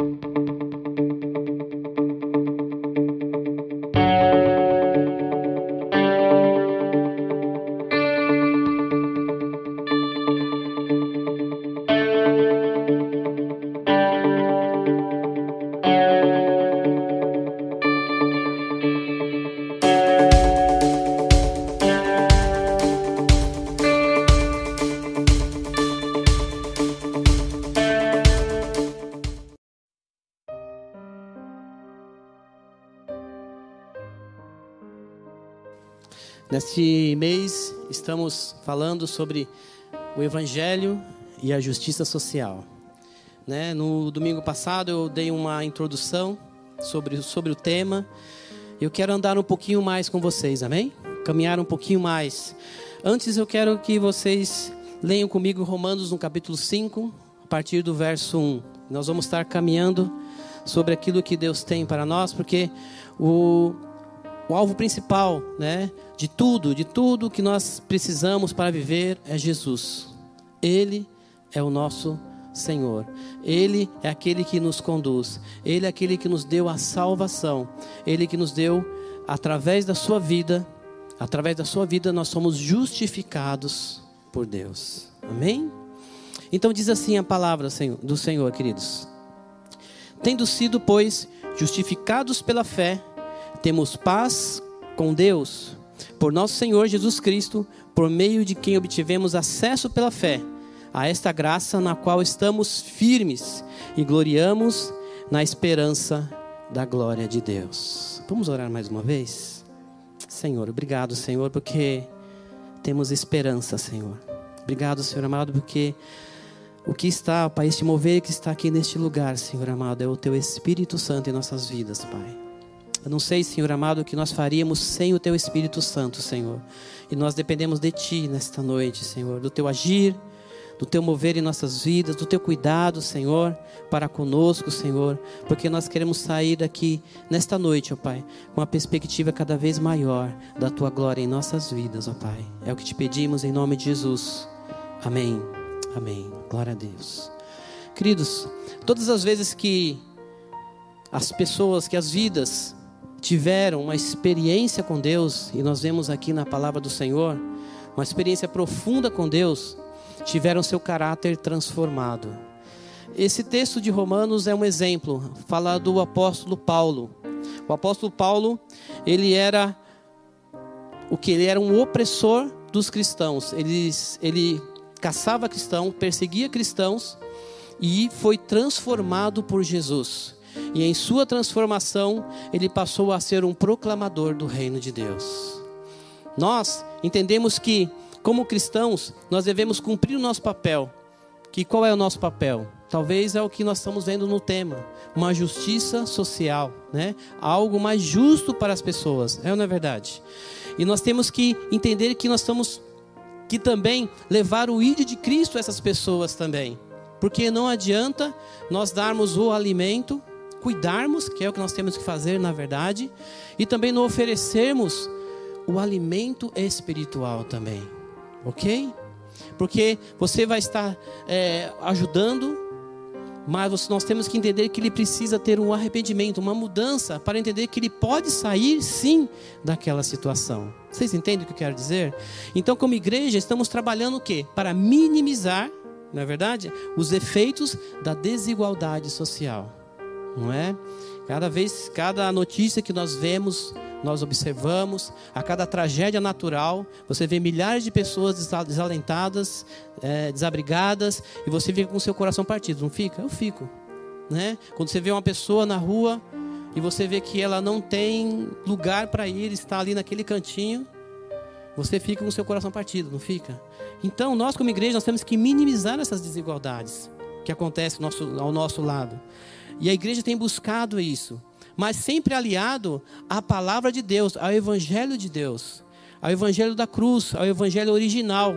Neste estamos falando sobre o Evangelho e a justiça social. Né? No domingo passado eu dei uma introdução sobre, sobre o tema. Eu quero andar um pouquinho mais com vocês, amém? Caminhar um pouquinho mais. Antes eu quero que vocês leiam comigo Romanos no capítulo 5, a partir do verso 1. Nós vamos estar caminhando sobre aquilo que Deus tem para nós, porque o o alvo principal, né, de tudo, de tudo que nós precisamos para viver é Jesus. Ele é o nosso Senhor. Ele é aquele que nos conduz. Ele é aquele que nos deu a salvação. Ele que nos deu através da sua vida, através da sua vida nós somos justificados por Deus. Amém? Então diz assim a palavra do Senhor, queridos. Tendo sido, pois, justificados pela fé, temos paz com Deus por nosso Senhor Jesus Cristo, por meio de quem obtivemos acesso pela fé a esta graça na qual estamos firmes e gloriamos na esperança da glória de Deus. Vamos orar mais uma vez? Senhor, obrigado, Senhor, porque temos esperança, Senhor. Obrigado, Senhor amado, porque o que está, Pai, este mover que está aqui neste lugar, Senhor amado, é o Teu Espírito Santo em nossas vidas, Pai. Eu não sei, Senhor amado, o que nós faríamos sem o Teu Espírito Santo, Senhor. E nós dependemos de Ti nesta noite, Senhor, do Teu agir, do Teu mover em nossas vidas, do Teu cuidado, Senhor, para conosco, Senhor, porque nós queremos sair daqui nesta noite, ó Pai, com uma perspectiva cada vez maior da Tua glória em nossas vidas, ó Pai. É o que te pedimos em nome de Jesus. Amém. Amém. Glória a Deus. Queridos, todas as vezes que as pessoas, que as vidas tiveram uma experiência com Deus, e nós vemos aqui na palavra do Senhor, uma experiência profunda com Deus, tiveram seu caráter transformado. Esse texto de Romanos é um exemplo, fala do apóstolo Paulo. O apóstolo Paulo, ele era o que ele era um opressor dos cristãos. Ele, ele caçava cristãos, perseguia cristãos e foi transformado por Jesus. E em sua transformação, ele passou a ser um proclamador do reino de Deus. Nós entendemos que, como cristãos, nós devemos cumprir o nosso papel. Que qual é o nosso papel? Talvez é o que nós estamos vendo no tema, uma justiça social, né? Algo mais justo para as pessoas. É ou não é verdade? E nós temos que entender que nós estamos que também levar o ídolo de Cristo a essas pessoas também. Porque não adianta nós darmos o alimento cuidarmos, que é o que nós temos que fazer na verdade, e também não oferecermos o alimento espiritual também, ok? Porque você vai estar é, ajudando, mas nós temos que entender que ele precisa ter um arrependimento, uma mudança, para entender que ele pode sair sim daquela situação. Vocês entendem o que eu quero dizer? Então, como igreja, estamos trabalhando o quê? Para minimizar, não é verdade? Os efeitos da desigualdade social não é? Cada vez, cada notícia que nós vemos, nós observamos, a cada tragédia natural, você vê milhares de pessoas desalentadas, é, desabrigadas, e você fica com seu coração partido, não fica? Eu fico, né? Quando você vê uma pessoa na rua e você vê que ela não tem lugar para ir, está ali naquele cantinho, você fica com seu coração partido, não fica? Então, nós como igreja, nós temos que minimizar essas desigualdades que acontecem ao nosso, ao nosso lado. E a igreja tem buscado isso, mas sempre aliado à palavra de Deus, ao evangelho de Deus, ao evangelho da cruz, ao evangelho original.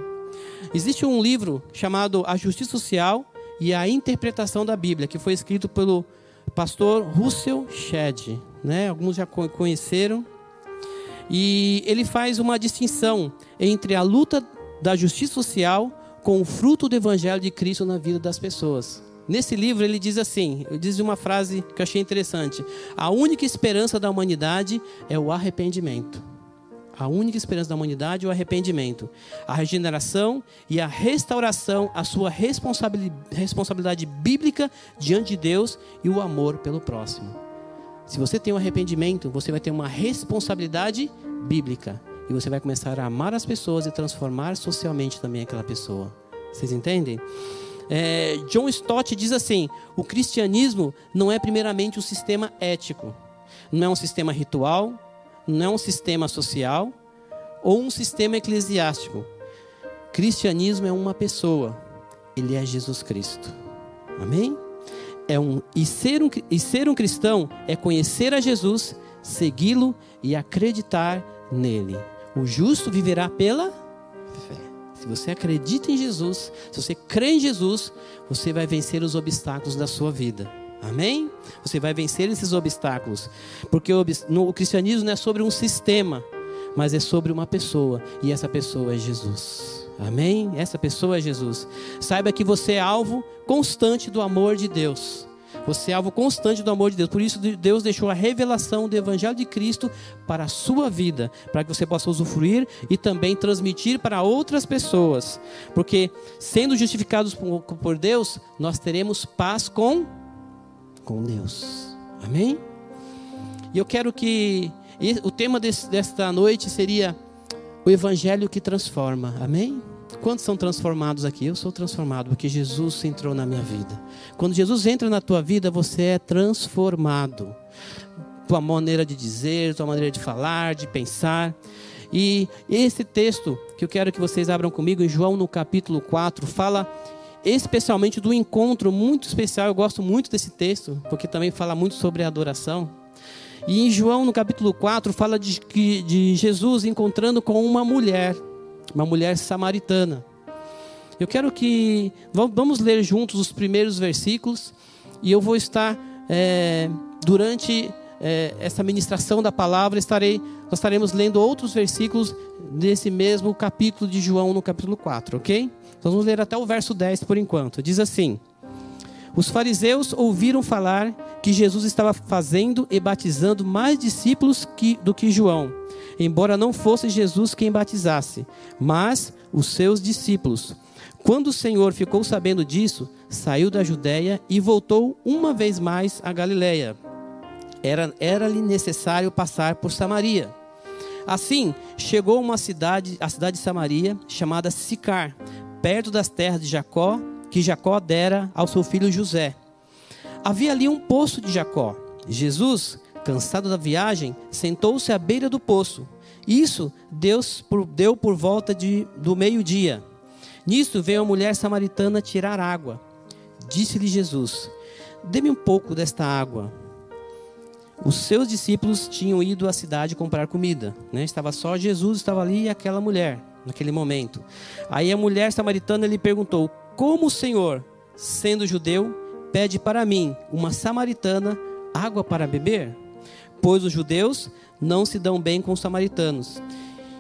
Existe um livro chamado A Justiça Social e a Interpretação da Bíblia, que foi escrito pelo pastor Russell Shedd, né? Alguns já conheceram. E ele faz uma distinção entre a luta da justiça social com o fruto do evangelho de Cristo na vida das pessoas. Nesse livro ele diz assim, diz uma frase que eu achei interessante: a única esperança da humanidade é o arrependimento. A única esperança da humanidade é o arrependimento, a regeneração e a restauração, a sua responsabilidade bíblica diante de Deus e o amor pelo próximo. Se você tem um arrependimento, você vai ter uma responsabilidade bíblica e você vai começar a amar as pessoas e transformar socialmente também aquela pessoa. Vocês entendem? É, John Stott diz assim: o cristianismo não é primeiramente um sistema ético, não é um sistema ritual, não é um sistema social ou um sistema eclesiástico. Cristianismo é uma pessoa, ele é Jesus Cristo. Amém? É um, e, ser um, e ser um cristão é conhecer a Jesus, segui-lo e acreditar nele. O justo viverá pela fé. Se você acredita em Jesus, se você crê em Jesus, você vai vencer os obstáculos da sua vida. Amém? Você vai vencer esses obstáculos. Porque o, cristianismo não é sobre um sistema, mas é sobre uma pessoa. E essa pessoa é Jesus. Amém? Essa pessoa é Jesus. Saiba que você é alvo constante do amor de Deus. Você é alvo constante do amor de Deus. Por isso, Deus deixou a revelação do Evangelho de Cristo para a sua vida, para que você possa usufruir e também transmitir para outras pessoas. Porque, sendo justificados por Deus, nós teremos paz com, com Deus. Amém? E eu quero que. O tema desse, desta noite seria o Evangelho que transforma. Amém? Quantos são transformados aqui? Eu sou transformado porque Jesus entrou na minha vida. Quando Jesus entra na tua vida, você é transformado. Tua maneira de dizer, tua maneira de falar, de pensar. E esse texto que eu quero que vocês abram comigo em João no capítulo 4 fala especialmente do encontro muito especial. Eu gosto muito desse texto, porque também fala muito sobre a adoração. E em João, no capítulo 4, fala de, de Jesus encontrando com uma mulher uma mulher samaritana. Eu quero que vamos ler juntos os primeiros versículos e eu vou estar é, durante é, essa ministração da palavra estarei nós estaremos lendo outros versículos desse mesmo capítulo de João no capítulo 4, ok? Então vamos ler até o verso 10 por enquanto. Diz assim: Os fariseus ouviram falar que Jesus estava fazendo e batizando mais discípulos que, do que João embora não fosse Jesus quem batizasse, mas os seus discípulos. Quando o Senhor ficou sabendo disso, saiu da Judéia e voltou uma vez mais a Galiléia. Era-lhe era necessário passar por Samaria. Assim, chegou uma cidade, a cidade de Samaria, chamada Sicar, perto das terras de Jacó, que Jacó dera ao seu filho José. Havia ali um poço de Jacó. Jesus, Cansado da viagem, sentou-se à beira do poço. Isso Deus deu por volta de, do meio-dia. Nisto veio a mulher samaritana tirar água. Disse-lhe Jesus: Dê-me um pouco desta água. Os seus discípulos tinham ido à cidade comprar comida. Né? Estava só Jesus, estava ali e aquela mulher, naquele momento. Aí a mulher samaritana lhe perguntou: Como o Senhor, sendo judeu, pede para mim, uma samaritana, água para beber? pois os judeus não se dão bem com os samaritanos.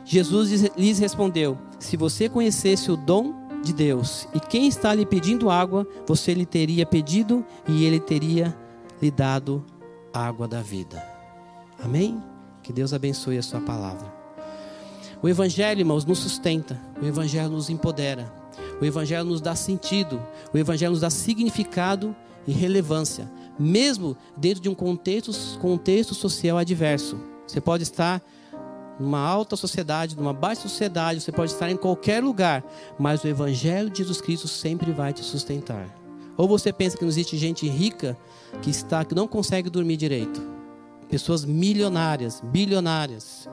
Jesus lhes respondeu: Se você conhecesse o dom de Deus e quem está lhe pedindo água, você lhe teria pedido e ele teria lhe dado água da vida. Amém? Que Deus abençoe a sua palavra. O Evangelho, irmãos, nos sustenta, o Evangelho nos empodera, o Evangelho nos dá sentido, o Evangelho nos dá significado e relevância mesmo dentro de um contexto, contexto social adverso. Você pode estar numa alta sociedade, numa baixa sociedade, você pode estar em qualquer lugar, mas o Evangelho de Jesus Cristo sempre vai te sustentar. Ou você pensa que não existe gente rica que está que não consegue dormir direito? Pessoas milionárias, bilionárias.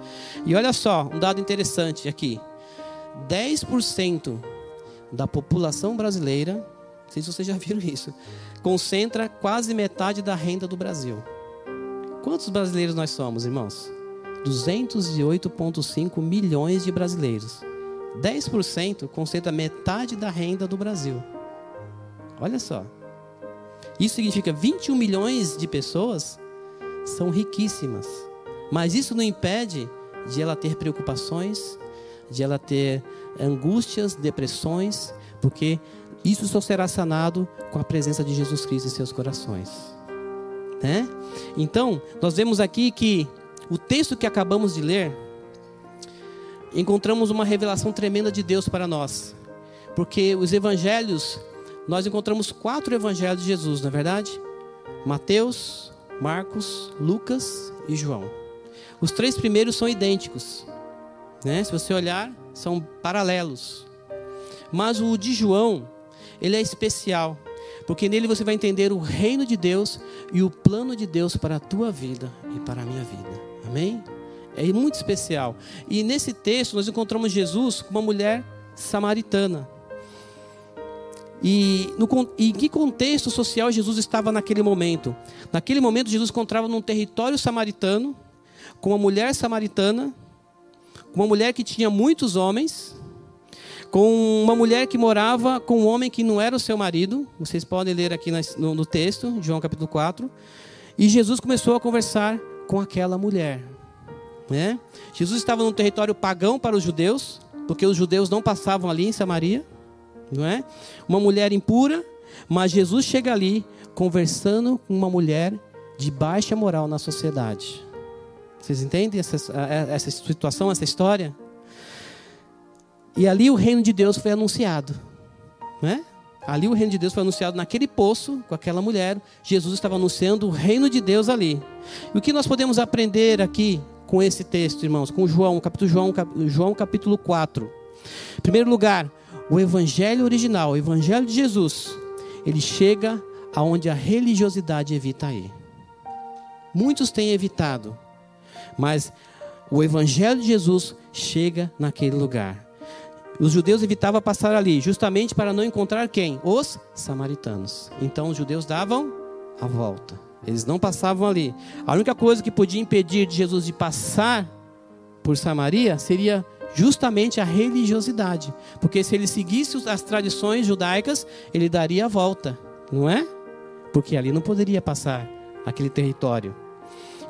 E olha só, um dado interessante aqui. 10% da população brasileira, não sei se vocês já viram isso, concentra quase metade da renda do Brasil. Quantos brasileiros nós somos, irmãos? 208,5 milhões de brasileiros. 10% concentra metade da renda do Brasil. Olha só. Isso significa 21 milhões de pessoas são riquíssimas. Mas isso não impede de ela ter preocupações, de ela ter angústias, depressões, porque isso só será sanado com a presença de Jesus Cristo em seus corações. Né? Então, nós vemos aqui que o texto que acabamos de ler, encontramos uma revelação tremenda de Deus para nós. Porque os evangelhos, nós encontramos quatro evangelhos de Jesus, não é verdade? Mateus, Marcos, Lucas e João. Os três primeiros são idênticos. Né? Se você olhar, são paralelos. Mas o de João, ele é especial, porque nele você vai entender o reino de Deus e o plano de Deus para a tua vida e para a minha vida. Amém? É muito especial. E nesse texto nós encontramos Jesus com uma mulher samaritana. E, no, em que contexto social Jesus estava naquele momento? Naquele momento, Jesus encontrava num território samaritano, com uma mulher samaritana, com uma mulher que tinha muitos homens, com uma mulher que morava com um homem que não era o seu marido. Vocês podem ler aqui no, no texto, João capítulo 4. E Jesus começou a conversar com aquela mulher. Né? Jesus estava num território pagão para os judeus, porque os judeus não passavam ali em Samaria não é? Uma mulher impura, mas Jesus chega ali conversando com uma mulher de baixa moral na sociedade. Vocês entendem essa, essa situação, essa história? E ali o reino de Deus foi anunciado, né? Ali o reino de Deus foi anunciado naquele poço com aquela mulher. Jesus estava anunciando o reino de Deus ali. E o que nós podemos aprender aqui com esse texto, irmãos? Com João, capítulo João, João capítulo 4. Em primeiro lugar, o evangelho original, o evangelho de Jesus, ele chega aonde a religiosidade evita ir. Muitos têm evitado, mas o evangelho de Jesus chega naquele lugar. Os judeus evitavam passar ali, justamente para não encontrar quem? Os samaritanos. Então os judeus davam a volta. Eles não passavam ali. A única coisa que podia impedir de Jesus de passar por Samaria seria justamente a religiosidade. Porque se ele seguisse as tradições judaicas, ele daria a volta, não é? Porque ali não poderia passar aquele território.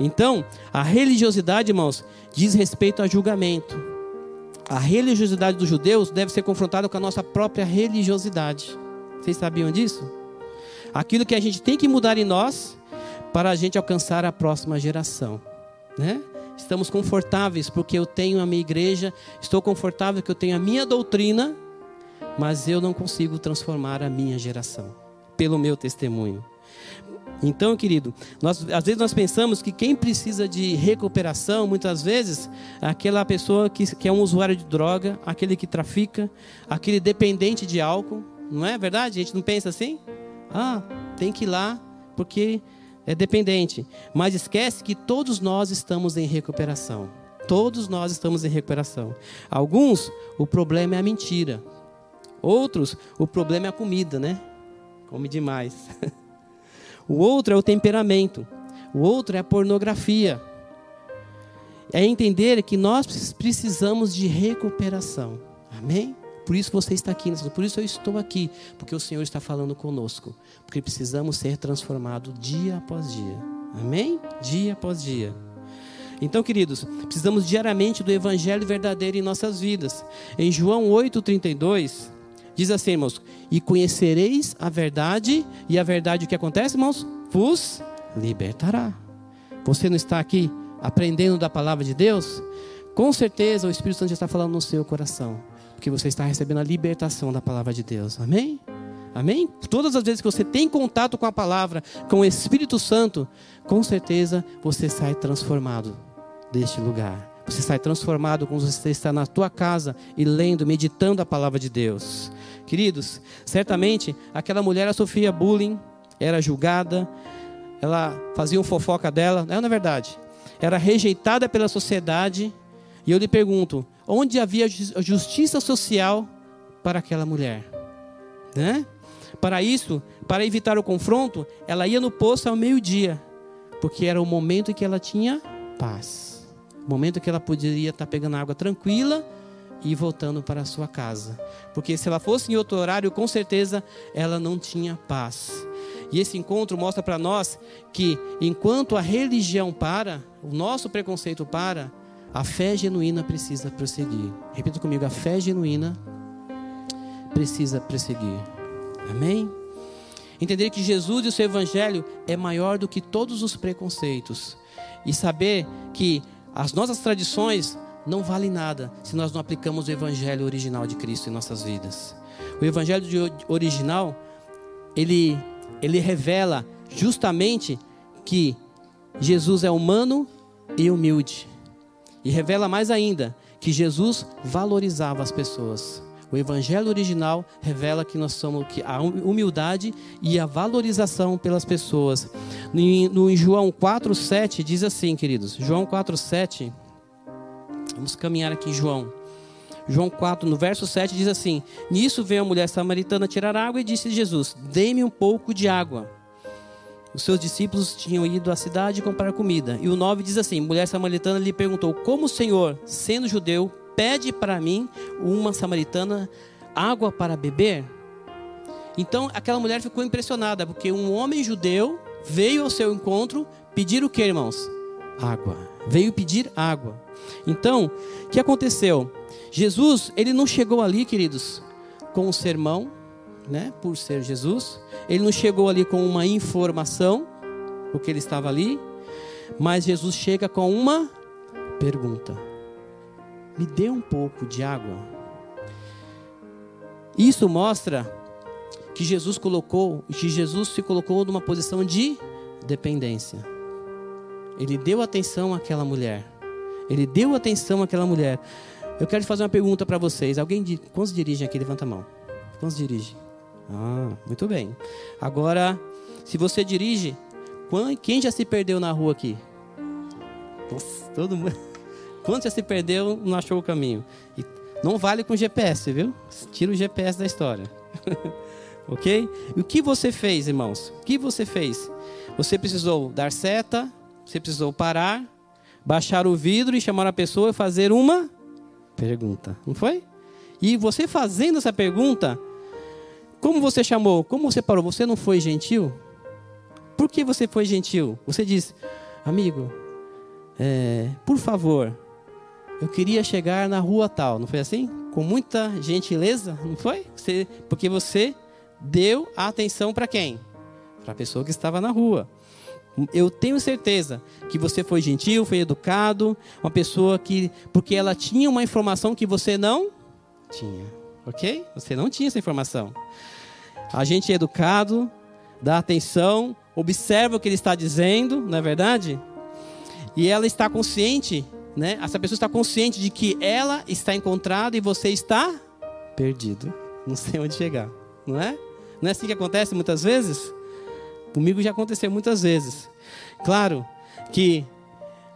Então, a religiosidade, irmãos, diz respeito a julgamento. A religiosidade dos judeus deve ser confrontada com a nossa própria religiosidade. Vocês sabiam disso? Aquilo que a gente tem que mudar em nós para a gente alcançar a próxima geração, né? Estamos confortáveis porque eu tenho a minha igreja, estou confortável porque eu tenho a minha doutrina, mas eu não consigo transformar a minha geração pelo meu testemunho. Então, querido, nós, às vezes nós pensamos que quem precisa de recuperação, muitas vezes, é aquela pessoa que, que é um usuário de droga, aquele que trafica, aquele dependente de álcool, não é verdade? A gente não pensa assim? Ah, tem que ir lá porque é dependente. Mas esquece que todos nós estamos em recuperação. Todos nós estamos em recuperação. Alguns, o problema é a mentira. Outros, o problema é a comida, né? Come demais. o outro é o temperamento. O outro é a pornografia. É entender que nós precisamos de recuperação. Amém? Por isso você está aqui, por isso eu estou aqui, porque o Senhor está falando conosco, porque precisamos ser transformados dia após dia. Amém? Dia após dia. Então, queridos, precisamos diariamente do evangelho verdadeiro em nossas vidas. Em João 8:32 diz assim, irmãos: "E conhecereis a verdade, e a verdade o que acontece, irmãos? Vos libertará." Você não está aqui aprendendo da palavra de Deus? Com certeza o Espírito Santo já está falando no seu coração. Porque você está recebendo a libertação da palavra de Deus. Amém? Amém? Todas as vezes que você tem contato com a palavra, com o Espírito Santo, com certeza você sai transformado deste lugar. Você sai transformado quando você está na tua casa e lendo, meditando a palavra de Deus. Queridos, certamente aquela mulher sofria bullying, era julgada, ela fazia um fofoca dela, não é verdade? Era rejeitada pela sociedade. E eu lhe pergunto: onde havia justiça social para aquela mulher. Né? Para isso, para evitar o confronto, ela ia no poço ao meio-dia, porque era o momento em que ela tinha paz. Momento que ela poderia estar pegando água tranquila e voltando para a sua casa. Porque se ela fosse em outro horário, com certeza ela não tinha paz. E esse encontro mostra para nós que enquanto a religião para, o nosso preconceito para, a fé genuína precisa prosseguir. Repita comigo: a fé genuína precisa perseguir. Amém? Entender que Jesus e o seu evangelho é maior do que todos os preconceitos. E saber que as nossas tradições não valem nada se nós não aplicamos o evangelho original de Cristo em nossas vidas. O evangelho original, ele ele revela justamente que Jesus é humano e humilde. E revela mais ainda que Jesus valorizava as pessoas. O evangelho original revela que nós somos que a humildade e a valorização pelas pessoas. No, João 4:7 diz assim, queridos. João 4:7 Vamos caminhar aqui João. João 4, no verso 7 diz assim: Nisso veio a mulher samaritana tirar água e disse a Jesus: Dê-me um pouco de água. Os seus discípulos tinham ido à cidade comprar comida. E o 9 diz assim: Mulher samaritana lhe perguntou: Como o Senhor, sendo judeu, pede para mim, uma samaritana, água para beber? Então aquela mulher ficou impressionada, porque um homem judeu veio ao seu encontro pedir o que, irmãos? Água. Veio pedir água. Então, o que aconteceu? Jesus, ele não chegou ali, queridos, com um sermão, né, por ser Jesus. Ele não chegou ali com uma informação, porque ele estava ali, mas Jesus chega com uma pergunta: Me dê um pouco de água. Isso mostra que Jesus colocou, que Jesus se colocou numa posição de dependência. Ele deu atenção àquela mulher. Ele deu atenção àquela mulher. Eu quero fazer uma pergunta para vocês. Alguém quantos dirigem aqui? Levanta a mão. Quantos dirigem? Ah, muito bem. Agora, se você dirige, quem já se perdeu na rua aqui? Nossa, todo mundo. Quantos já se perdeu, não achou o caminho? E não vale com GPS, viu? Tira o GPS da história. ok? E o que você fez, irmãos? O que você fez? Você precisou dar seta, você precisou parar, baixar o vidro e chamar a pessoa e fazer uma pergunta, não foi? E você fazendo essa pergunta, como você chamou? Como você parou? Você não foi gentil? Por que você foi gentil? Você diz, amigo, é, por favor, eu queria chegar na rua tal, não foi assim? Com muita gentileza, não foi? Você, porque você deu a atenção para quem? Para a pessoa que estava na rua. Eu tenho certeza que você foi gentil, foi educado, uma pessoa que. Porque ela tinha uma informação que você não tinha. Ok? Você não tinha essa informação. A gente é educado, dá atenção, observa o que ele está dizendo, não é verdade? E ela está consciente, né? Essa pessoa está consciente de que ela está encontrada e você está perdido. Não sei onde chegar, não é? Não é assim que acontece muitas vezes? Comigo já aconteceu muitas vezes. Claro que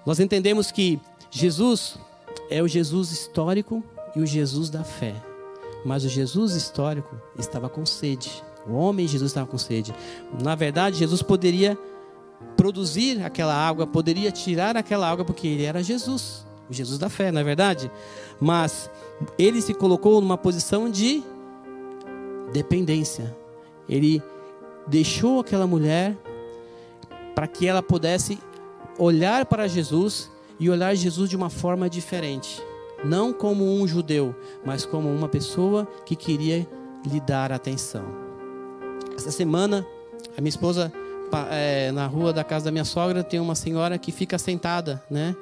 nós entendemos que Jesus é o Jesus histórico e o Jesus da fé. Mas o Jesus histórico estava com sede. O homem Jesus estava com sede. Na verdade, Jesus poderia produzir aquela água, poderia tirar aquela água, porque ele era Jesus, o Jesus da fé, não é verdade? Mas ele se colocou numa posição de dependência. Ele deixou aquela mulher para que ela pudesse olhar para Jesus e olhar Jesus de uma forma diferente. Não como um judeu, mas como uma pessoa que queria lhe dar atenção. Essa semana, a minha esposa, é, na rua da casa da minha sogra, tem uma senhora que fica sentada, né?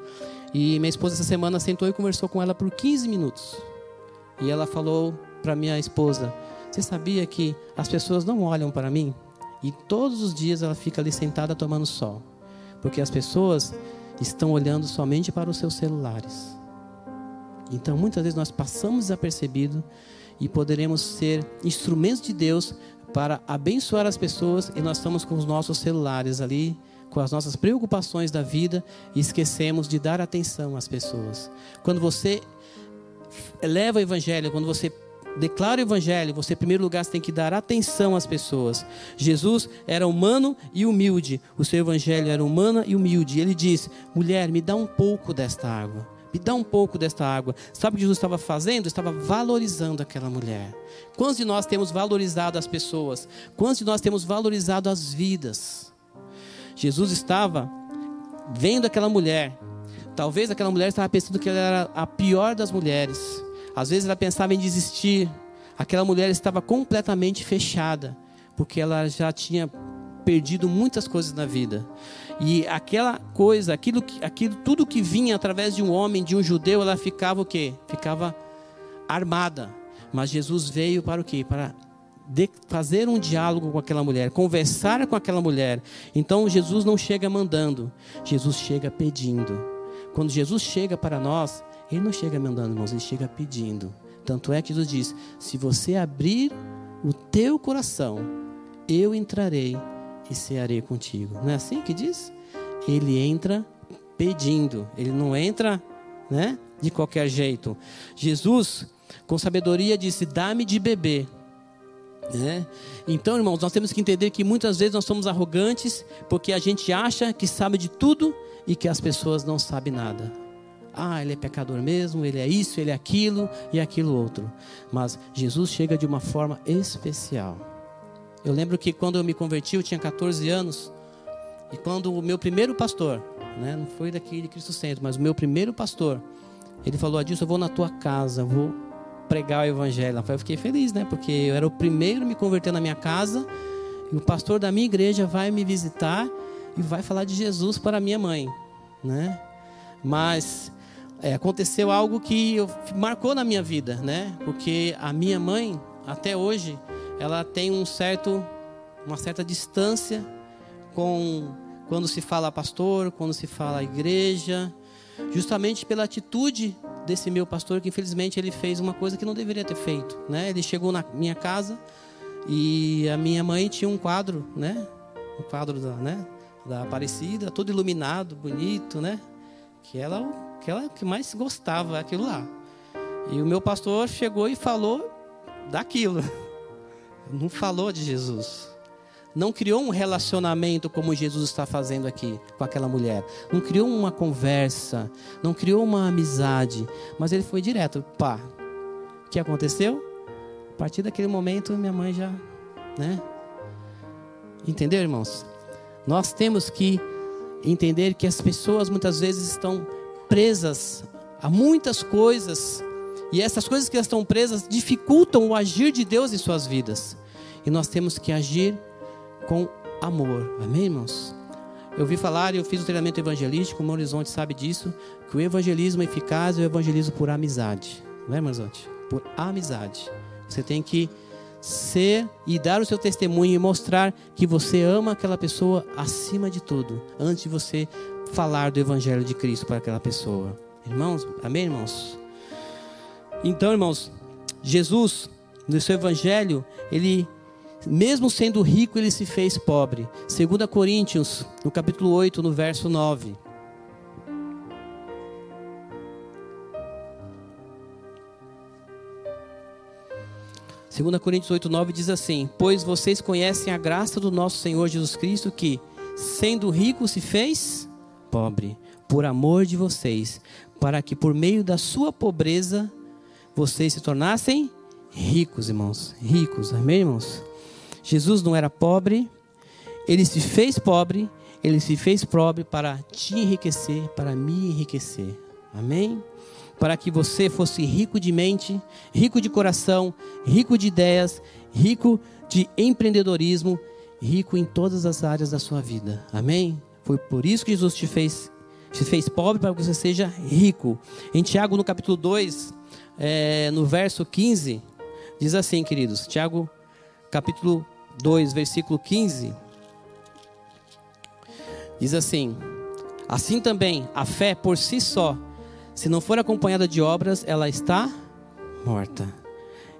E minha esposa, essa semana, sentou e conversou com ela por 15 minutos. E ela falou para minha esposa: Você sabia que as pessoas não olham para mim? E todos os dias ela fica ali sentada tomando sol. Porque as pessoas estão olhando somente para os seus celulares. Então muitas vezes nós passamos desapercebido e poderemos ser instrumentos de Deus para abençoar as pessoas e nós estamos com os nossos celulares ali, com as nossas preocupações da vida e esquecemos de dar atenção às pessoas. Quando você leva o evangelho, quando você declara o evangelho, você em primeiro lugar tem que dar atenção às pessoas. Jesus era humano e humilde. O seu evangelho era humano e humilde. Ele diz: "Mulher, me dá um pouco desta água. Me dá um pouco desta água". Sabe o que Jesus estava fazendo? Estava valorizando aquela mulher. Quantos de nós temos valorizado as pessoas? Quantos de nós temos valorizado as vidas? Jesus estava vendo aquela mulher. Talvez aquela mulher estava pensando que ela era a pior das mulheres às vezes ela pensava em desistir. aquela mulher estava completamente fechada, porque ela já tinha perdido muitas coisas na vida. E aquela coisa, aquilo, aquilo tudo que vinha através de um homem, de um judeu, ela ficava o quê? Ficava armada. Mas Jesus veio para o quê? Para de fazer um diálogo com aquela mulher, conversar com aquela mulher. Então Jesus não chega mandando, Jesus chega pedindo. Quando Jesus chega para nós, ele não chega mandando, irmãos, ele chega pedindo. Tanto é que Jesus diz: se você abrir o teu coração, eu entrarei e cearei contigo. Não é assim que diz? Ele entra pedindo, ele não entra, né, de qualquer jeito. Jesus, com sabedoria, disse: dá-me de beber. Né? Então, irmãos, nós temos que entender que muitas vezes nós somos arrogantes porque a gente acha que sabe de tudo e que as pessoas não sabem nada. Ah, ele é pecador mesmo, ele é isso, ele é aquilo e aquilo outro. Mas Jesus chega de uma forma especial. Eu lembro que quando eu me converti, eu tinha 14 anos, e quando o meu primeiro pastor, né, não foi daqui de Cristo Centro, mas o meu primeiro pastor, ele falou: Adilson, eu vou na tua casa, vou pregar o evangelho. Eu fiquei feliz, né? Porque eu era o primeiro a me converter na minha casa. E o pastor da minha igreja vai me visitar e vai falar de Jesus para minha mãe, né? Mas é, aconteceu algo que marcou na minha vida, né? Porque a minha mãe, até hoje, ela tem um certo, uma certa distância com quando se fala pastor, quando se fala igreja, justamente pela atitude desse meu pastor que infelizmente ele fez uma coisa que não deveria ter feito, né? Ele chegou na minha casa e a minha mãe tinha um quadro, né? Um quadro da, né? da Aparecida, todo iluminado, bonito, né? Que ela que ela que mais gostava aquilo lá. E o meu pastor chegou e falou daquilo. Não falou de Jesus não criou um relacionamento como Jesus está fazendo aqui com aquela mulher. Não criou uma conversa, não criou uma amizade, mas ele foi direto. Pá, o que aconteceu? A partir daquele momento, minha mãe já, né? Entendeu, irmãos? Nós temos que entender que as pessoas muitas vezes estão presas a muitas coisas e essas coisas que estão presas dificultam o agir de Deus em suas vidas. E nós temos que agir com amor. Amém, irmãos? Eu vi falar eu fiz o um treinamento evangelístico, o meu horizonte sabe disso, que o evangelismo eficaz é o evangelismo por amizade. Não é, horizonte? Por amizade. Você tem que ser e dar o seu testemunho e mostrar que você ama aquela pessoa acima de tudo, antes de você falar do evangelho de Cristo para aquela pessoa. Irmãos, amém, irmãos? Então, irmãos, Jesus, no seu evangelho, ele mesmo sendo rico, ele se fez pobre. 2 Coríntios, no capítulo 8, no verso 9. Segunda Coríntios 8, 9 diz assim: Pois vocês conhecem a graça do nosso Senhor Jesus Cristo, que, sendo rico, se fez pobre, por amor de vocês, para que por meio da sua pobreza vocês se tornassem ricos, irmãos. Ricos, amém, irmãos? Jesus não era pobre, ele se fez pobre, ele se fez pobre para te enriquecer, para me enriquecer. Amém? Para que você fosse rico de mente, rico de coração, rico de ideias, rico de empreendedorismo, rico em todas as áreas da sua vida. Amém? Foi por isso que Jesus te fez, te fez pobre para que você seja rico. Em Tiago, no capítulo 2, é, no verso 15, diz assim, queridos. Tiago, capítulo 2, versículo 15, diz assim: Assim também, a fé por si só, se não for acompanhada de obras, ela está morta.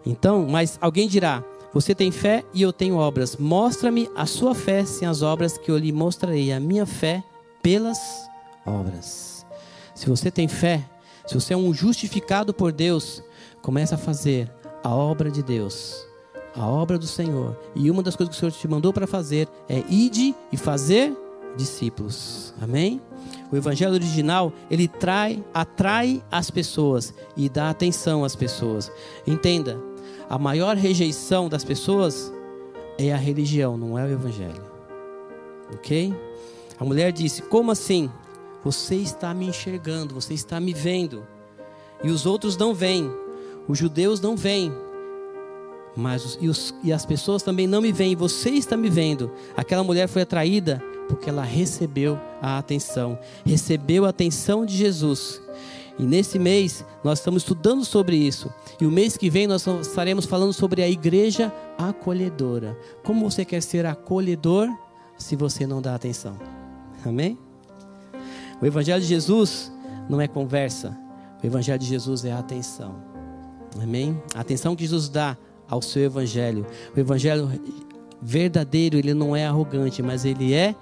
Então, mas alguém dirá: Você tem fé e eu tenho obras. Mostra-me a sua fé sem as obras que eu lhe mostrarei a minha fé pelas obras. Se você tem fé, se você é um justificado por Deus, comece a fazer a obra de Deus a obra do Senhor. E uma das coisas que o Senhor te mandou para fazer é ide e fazer discípulos. Amém? O evangelho original, ele trai, atrai as pessoas e dá atenção às pessoas. Entenda, a maior rejeição das pessoas é a religião, não é o evangelho. OK? A mulher disse: "Como assim? Você está me enxergando, você está me vendo, e os outros não veem. Os judeus não veem, mas e, os, e as pessoas também não me veem, você está me vendo. Aquela mulher foi atraída porque ela recebeu a atenção, recebeu a atenção de Jesus. E nesse mês nós estamos estudando sobre isso. E o mês que vem nós estaremos falando sobre a igreja acolhedora. Como você quer ser acolhedor se você não dá atenção? Amém? O evangelho de Jesus não é conversa. O evangelho de Jesus é atenção. Amém? A atenção que Jesus dá ao seu evangelho. O evangelho verdadeiro, ele não é arrogante, mas ele é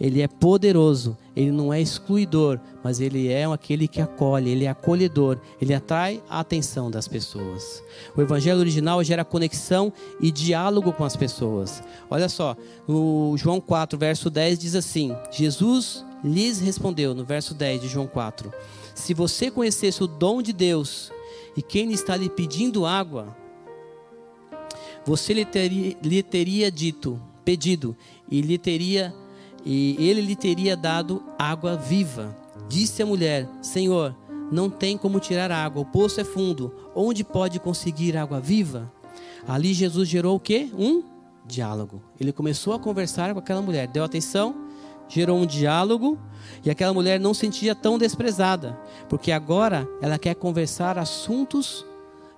ele é poderoso, ele não é excluidor, mas ele é aquele que acolhe, ele é acolhedor, ele atrai a atenção das pessoas. O evangelho original gera conexão e diálogo com as pessoas. Olha só, no João 4, verso 10 diz assim: Jesus lhes respondeu, no verso 10 de João 4: Se você conhecesse o dom de Deus e quem está lhe pedindo água, você lhe teria, lhe teria dito, pedido, e lhe teria e ele lhe teria dado água viva. Disse a mulher: Senhor, não tem como tirar água, o poço é fundo. Onde pode conseguir água viva? Ali Jesus gerou o quê? Um diálogo. Ele começou a conversar com aquela mulher, deu atenção, gerou um diálogo, e aquela mulher não sentia tão desprezada, porque agora ela quer conversar assuntos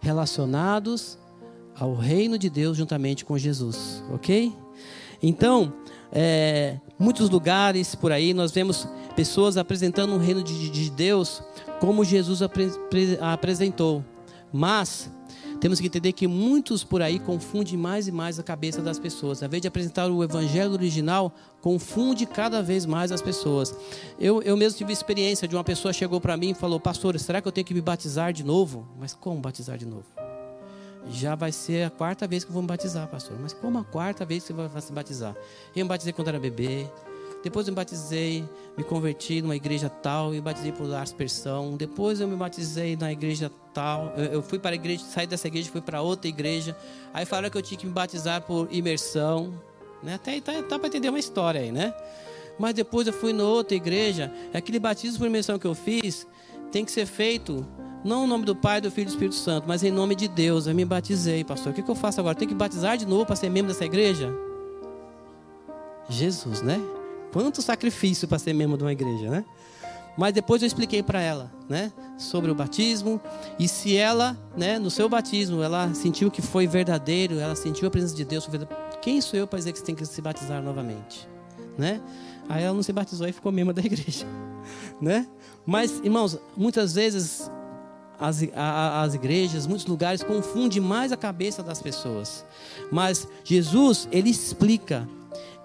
relacionados ao reino de Deus juntamente com Jesus, ok? Então, é, muitos lugares por aí nós vemos pessoas apresentando o reino de, de Deus como Jesus apre, apresentou. Mas temos que entender que muitos por aí confundem mais e mais a cabeça das pessoas. Ao invés de apresentar o evangelho original, confunde cada vez mais as pessoas. Eu, eu mesmo tive experiência de uma pessoa chegou para mim e falou: Pastor, será que eu tenho que me batizar de novo? Mas como batizar de novo? já vai ser a quarta vez que eu vou me batizar, pastor. Mas como a quarta vez que você vai se batizar? Eu me batizei quando era bebê. Depois eu me batizei, me converti numa igreja tal e batizei por aspersão. Depois eu me batizei na igreja tal. Eu, fui para a igreja, saí dessa igreja, fui para outra igreja. Aí falaram que eu tinha que me batizar por imersão. Né? Até tá, tá para entender uma história aí, né? Mas depois eu fui na outra igreja. Aquele batismo por imersão que eu fiz tem que ser feito não em nome do Pai, do Filho e do Espírito Santo, mas em nome de Deus. Eu me batizei, pastor. O que, que eu faço agora? Tenho que batizar de novo para ser membro dessa igreja? Jesus, né? Quanto sacrifício para ser membro de uma igreja, né? Mas depois eu expliquei para ela, né, sobre o batismo e se ela, né, no seu batismo, ela sentiu que foi verdadeiro, ela sentiu a presença de Deus, quem sou eu para dizer que você tem que se batizar novamente, né? Aí ela não se batizou e ficou membro da igreja, né? Mas, irmãos, muitas vezes as, as igrejas, muitos lugares confunde mais a cabeça das pessoas. Mas Jesus, ele explica,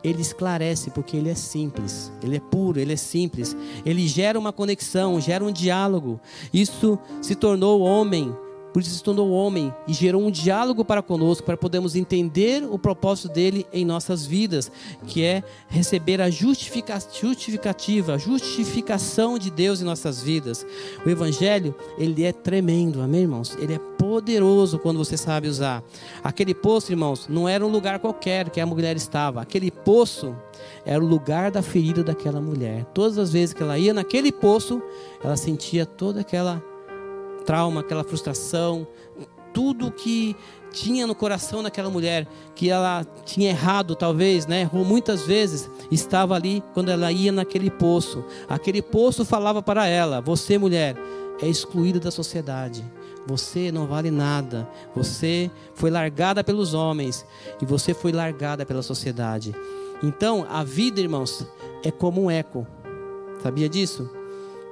ele esclarece, porque ele é simples, ele é puro, ele é simples. Ele gera uma conexão, gera um diálogo. Isso se tornou homem por isso se tornou homem e gerou um diálogo para conosco, para podermos entender o propósito dele em nossas vidas, que é receber a justificativa, a justificação de Deus em nossas vidas. O evangelho, ele é tremendo, amém, irmãos? Ele é poderoso quando você sabe usar. Aquele poço, irmãos, não era um lugar qualquer que a mulher estava. Aquele poço era o lugar da ferida daquela mulher. Todas as vezes que ela ia naquele poço, ela sentia toda aquela trauma, aquela frustração, tudo que tinha no coração daquela mulher, que ela tinha errado, talvez, né? Errou muitas vezes, estava ali quando ela ia naquele poço. Aquele poço falava para ela: Você, mulher, é excluída da sociedade. Você não vale nada. Você foi largada pelos homens e você foi largada pela sociedade. Então, a vida, irmãos, é como um eco. Sabia disso?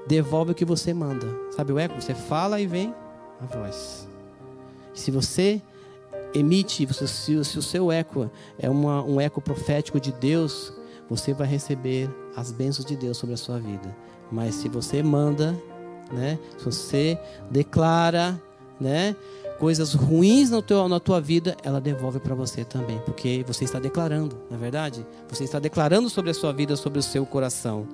Devolve o que você manda. Sabe o eco? Você fala e vem a voz. Se você emite, se, o seu eco é uma, um eco profético de Deus, você vai receber as bênçãos de Deus sobre a sua vida. Mas se você manda, né? Se você declara, né? Coisas ruins na tua, na tua vida, ela devolve para você também, porque você está declarando, não é verdade? Você está declarando sobre a sua vida, sobre o seu coração.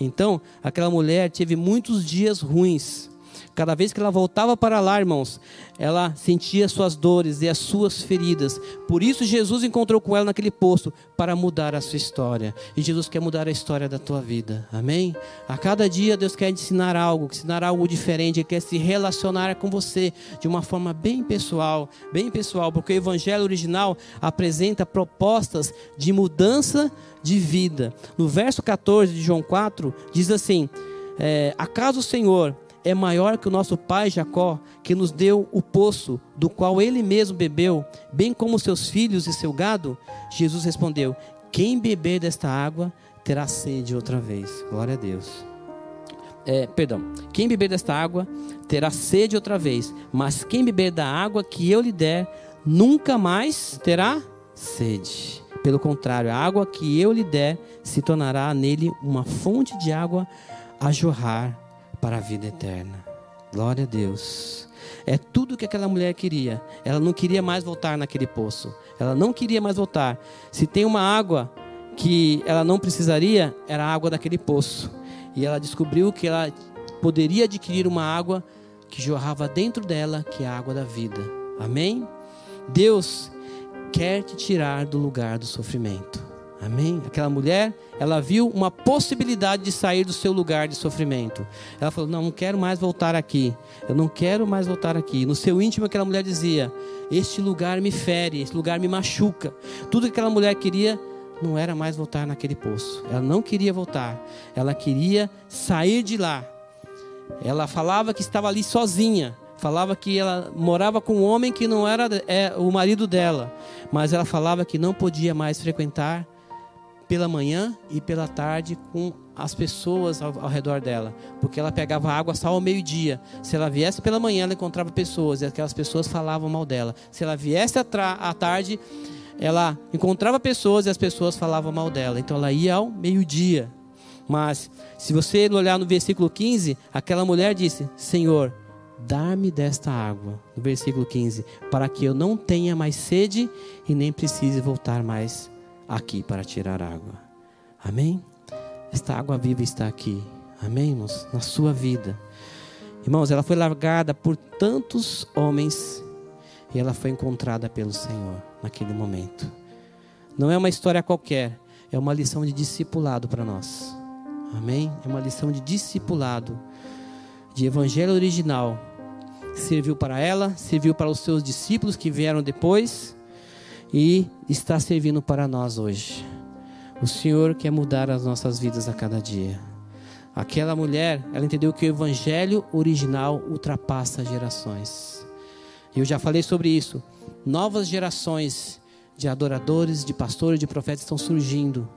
Então, aquela mulher teve muitos dias ruins. Cada vez que ela voltava para lá, irmãos, ela sentia suas dores e as suas feridas. Por isso Jesus encontrou com ela naquele poço para mudar a sua história. E Jesus quer mudar a história da tua vida. Amém? A cada dia Deus quer ensinar algo, ensinar algo diferente, Ele quer se relacionar com você de uma forma bem pessoal, bem pessoal, porque o evangelho original apresenta propostas de mudança de vida. No verso 14 de João 4 diz assim: é, Acaso o Senhor é maior que o nosso pai Jacó, que nos deu o poço do qual ele mesmo bebeu, bem como seus filhos e seu gado? Jesus respondeu: Quem beber desta água terá sede outra vez. Glória a Deus. É, perdão, quem beber desta água terá sede outra vez, mas quem beber da água que eu lhe der, nunca mais terá sede. Pelo contrário, a água que eu lhe der se tornará nele uma fonte de água a jorrar para a vida eterna. Glória a Deus. É tudo que aquela mulher queria. Ela não queria mais voltar naquele poço. Ela não queria mais voltar. Se tem uma água que ela não precisaria, era a água daquele poço. E ela descobriu que ela poderia adquirir uma água que jorrava dentro dela, que é a água da vida. Amém? Deus quer te tirar do lugar do sofrimento. Amém? Aquela mulher, ela viu uma possibilidade de sair do seu lugar de sofrimento. Ela falou: Não, não quero mais voltar aqui. Eu não quero mais voltar aqui. No seu íntimo, aquela mulher dizia: Este lugar me fere, este lugar me machuca. Tudo que aquela mulher queria não era mais voltar naquele poço. Ela não queria voltar. Ela queria sair de lá. Ela falava que estava ali sozinha falava que ela morava com um homem que não era é, o marido dela, mas ela falava que não podia mais frequentar pela manhã e pela tarde com as pessoas ao, ao redor dela, porque ela pegava água só ao meio-dia. Se ela viesse pela manhã, ela encontrava pessoas e aquelas pessoas falavam mal dela. Se ela viesse à tarde, ela encontrava pessoas e as pessoas falavam mal dela. Então ela ia ao meio-dia. Mas se você olhar no versículo 15, aquela mulher disse: Senhor, Dar-me desta água, no versículo 15, para que eu não tenha mais sede e nem precise voltar mais aqui para tirar água. Amém? Esta água viva está aqui. Amém, irmãos? Na sua vida. Irmãos, ela foi largada por tantos homens e ela foi encontrada pelo Senhor naquele momento. Não é uma história qualquer, é uma lição de discipulado para nós. Amém? É uma lição de discipulado, de evangelho original serviu para ela, serviu para os seus discípulos que vieram depois e está servindo para nós hoje. O Senhor quer mudar as nossas vidas a cada dia. Aquela mulher, ela entendeu que o evangelho original ultrapassa gerações. Eu já falei sobre isso. Novas gerações de adoradores, de pastores, de profetas estão surgindo.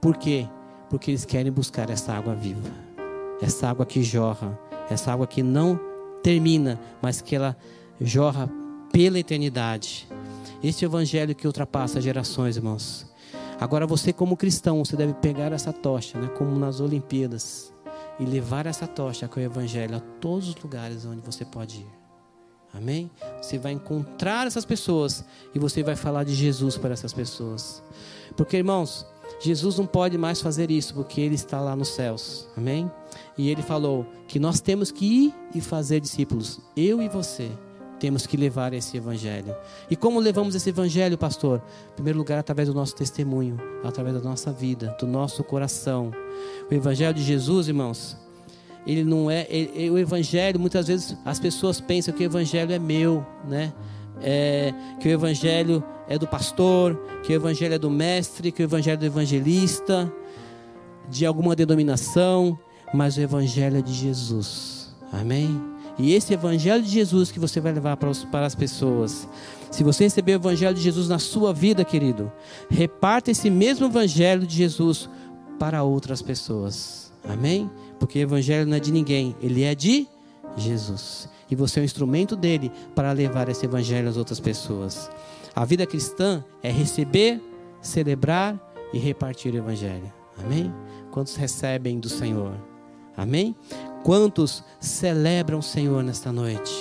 Por quê? Porque eles querem buscar essa água viva. Essa água que jorra, essa água que não termina, mas que ela jorra pela eternidade. Este evangelho que ultrapassa gerações, irmãos. Agora você como cristão, você deve pegar essa tocha, né, como nas Olimpíadas, e levar essa tocha com o evangelho a todos os lugares onde você pode ir. Amém? Você vai encontrar essas pessoas e você vai falar de Jesus para essas pessoas. Porque, irmãos, Jesus não pode mais fazer isso porque ele está lá nos céus. Amém? E ele falou que nós temos que ir e fazer discípulos, eu e você. Temos que levar esse evangelho. E como levamos esse evangelho, pastor? Em primeiro lugar, através do nosso testemunho, através da nossa vida, do nosso coração. O evangelho de Jesus, irmãos, ele não é ele, o evangelho, muitas vezes as pessoas pensam que o evangelho é meu, né? É, que o evangelho é do pastor, que o evangelho é do mestre, que o evangelho é do evangelista, de alguma denominação, mas o evangelho é de Jesus. Amém? E esse evangelho de Jesus que você vai levar para, os, para as pessoas. Se você receber o evangelho de Jesus na sua vida, querido, reparta esse mesmo evangelho de Jesus para outras pessoas. Amém? Porque o evangelho não é de ninguém, ele é de Jesus. E você é um instrumento dele para levar esse evangelho às outras pessoas. A vida cristã é receber, celebrar e repartir o Evangelho. Amém? Quantos recebem do Senhor? Amém? Quantos celebram o Senhor nesta noite?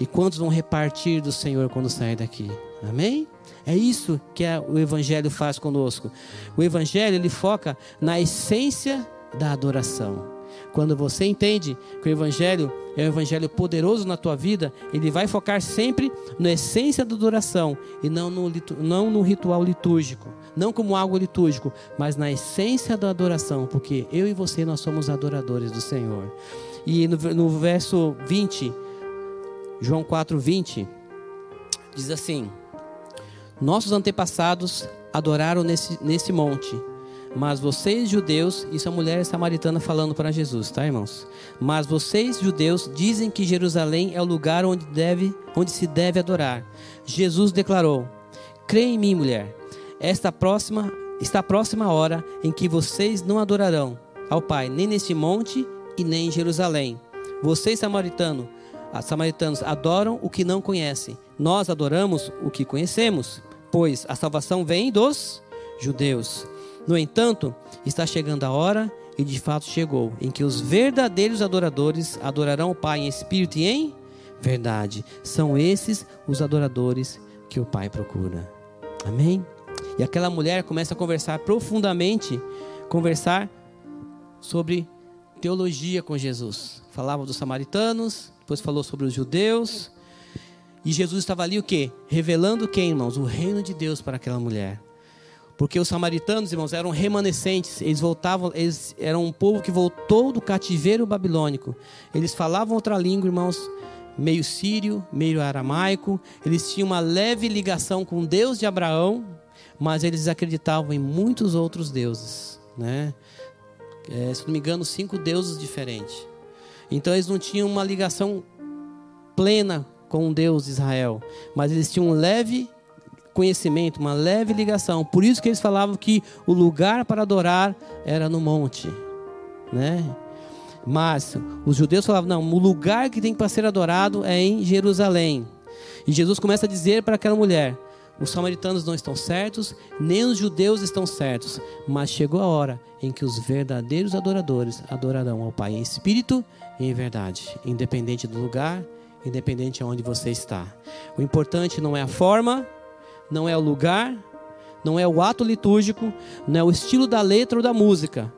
E quantos vão repartir do Senhor quando sair daqui? Amém? É isso que o Evangelho faz conosco. O Evangelho ele foca na essência da adoração. Quando você entende que o Evangelho é um Evangelho poderoso na tua vida, ele vai focar sempre na essência da adoração e não no, não no ritual litúrgico. Não como algo litúrgico, mas na essência da adoração, porque eu e você nós somos adoradores do Senhor. E no, no verso 20, João 4, 20, diz assim: Nossos antepassados adoraram nesse, nesse monte mas vocês, judeus, isso é a mulher samaritana falando para Jesus, tá, irmãos? Mas vocês, judeus, dizem que Jerusalém é o lugar onde, deve, onde se deve adorar. Jesus declarou: Creia em mim, mulher. Esta próxima está próxima a hora em que vocês não adorarão ao Pai, nem neste monte e nem em Jerusalém. Vocês, samaritano, samaritanos, adoram o que não conhecem. Nós adoramos o que conhecemos, pois a salvação vem dos judeus. No entanto, está chegando a hora, e de fato chegou, em que os verdadeiros adoradores adorarão o Pai em espírito e em verdade. São esses os adoradores que o Pai procura. Amém? E aquela mulher começa a conversar profundamente, conversar sobre teologia com Jesus. Falava dos samaritanos, depois falou sobre os judeus. E Jesus estava ali o quê? Revelando quem, irmãos? O reino de Deus para aquela mulher. Porque os samaritanos, irmãos, eram remanescentes. Eles voltavam, eles eram um povo que voltou do cativeiro babilônico. Eles falavam outra língua, irmãos, meio sírio, meio aramaico. Eles tinham uma leve ligação com Deus de Abraão, mas eles acreditavam em muitos outros deuses, né? É, se não me engano, cinco deuses diferentes. Então eles não tinham uma ligação plena com o Deus de Israel, mas eles tinham um leve conhecimento, uma leve ligação. Por isso que eles falavam que o lugar para adorar era no monte, né? Mas os judeus falavam: não, o lugar que tem para ser adorado é em Jerusalém. E Jesus começa a dizer para aquela mulher: os samaritanos não estão certos, nem os judeus estão certos, mas chegou a hora em que os verdadeiros adoradores adorarão ao Pai em espírito e em verdade, independente do lugar, independente de onde você está. O importante não é a forma, não é o lugar, não é o ato litúrgico, não é o estilo da letra ou da música,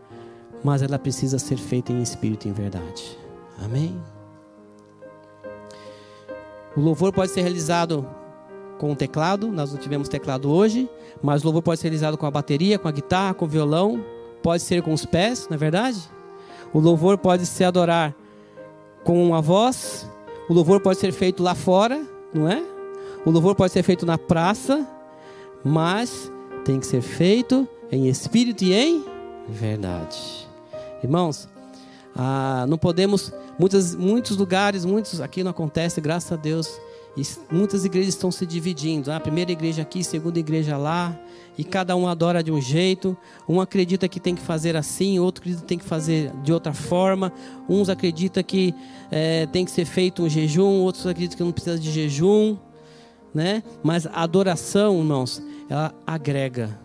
mas ela precisa ser feita em espírito e em verdade. Amém? O louvor pode ser realizado com o teclado, nós não tivemos teclado hoje, mas o louvor pode ser realizado com a bateria, com a guitarra, com o violão, pode ser com os pés, não é verdade? O louvor pode se adorar com a voz, o louvor pode ser feito lá fora, não é? O louvor pode ser feito na praça, mas tem que ser feito em espírito e em verdade. Irmãos, ah, não podemos, muitas, muitos lugares, muitos aqui não acontece, graças a Deus. Muitas igrejas estão se dividindo. A ah, primeira igreja aqui, segunda igreja lá. E cada um adora de um jeito. Um acredita que tem que fazer assim, outro acredita que tem que fazer de outra forma. Uns acreditam que é, tem que ser feito um jejum, outros acreditam que não precisa de jejum né? Mas a adoração, irmãos, ela agrega.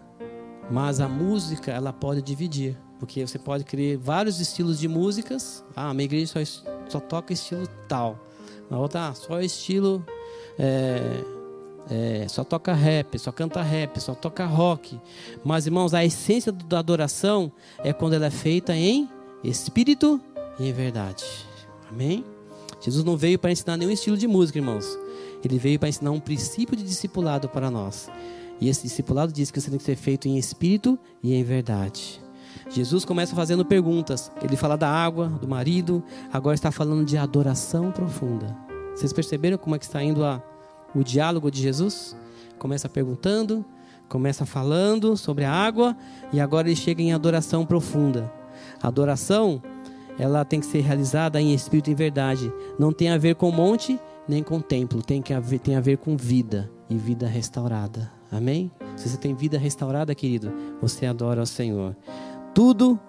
Mas a música, ela pode dividir. Porque você pode criar vários estilos de músicas. Ah, a minha igreja só, só toca estilo tal. A outra, ah, só estilo. É, é, só toca rap, só canta rap, só toca rock. Mas, irmãos, a essência da adoração é quando ela é feita em espírito e em verdade. Amém? Jesus não veio para ensinar nenhum estilo de música, irmãos. Ele veio para ensinar um princípio de discipulado para nós. E esse discipulado diz que isso tem que ser feito em espírito e em verdade. Jesus começa fazendo perguntas. Ele fala da água, do marido, agora está falando de adoração profunda. Vocês perceberam como é que está indo a, o diálogo de Jesus? Começa perguntando, começa falando sobre a água e agora ele chega em adoração profunda. A adoração, ela tem que ser realizada em espírito e em verdade. Não tem a ver com monte nem com templo, tem, que haver, tem a ver com vida e vida restaurada. Amém? Se você tem vida restaurada, querido, você adora ao Senhor. Tudo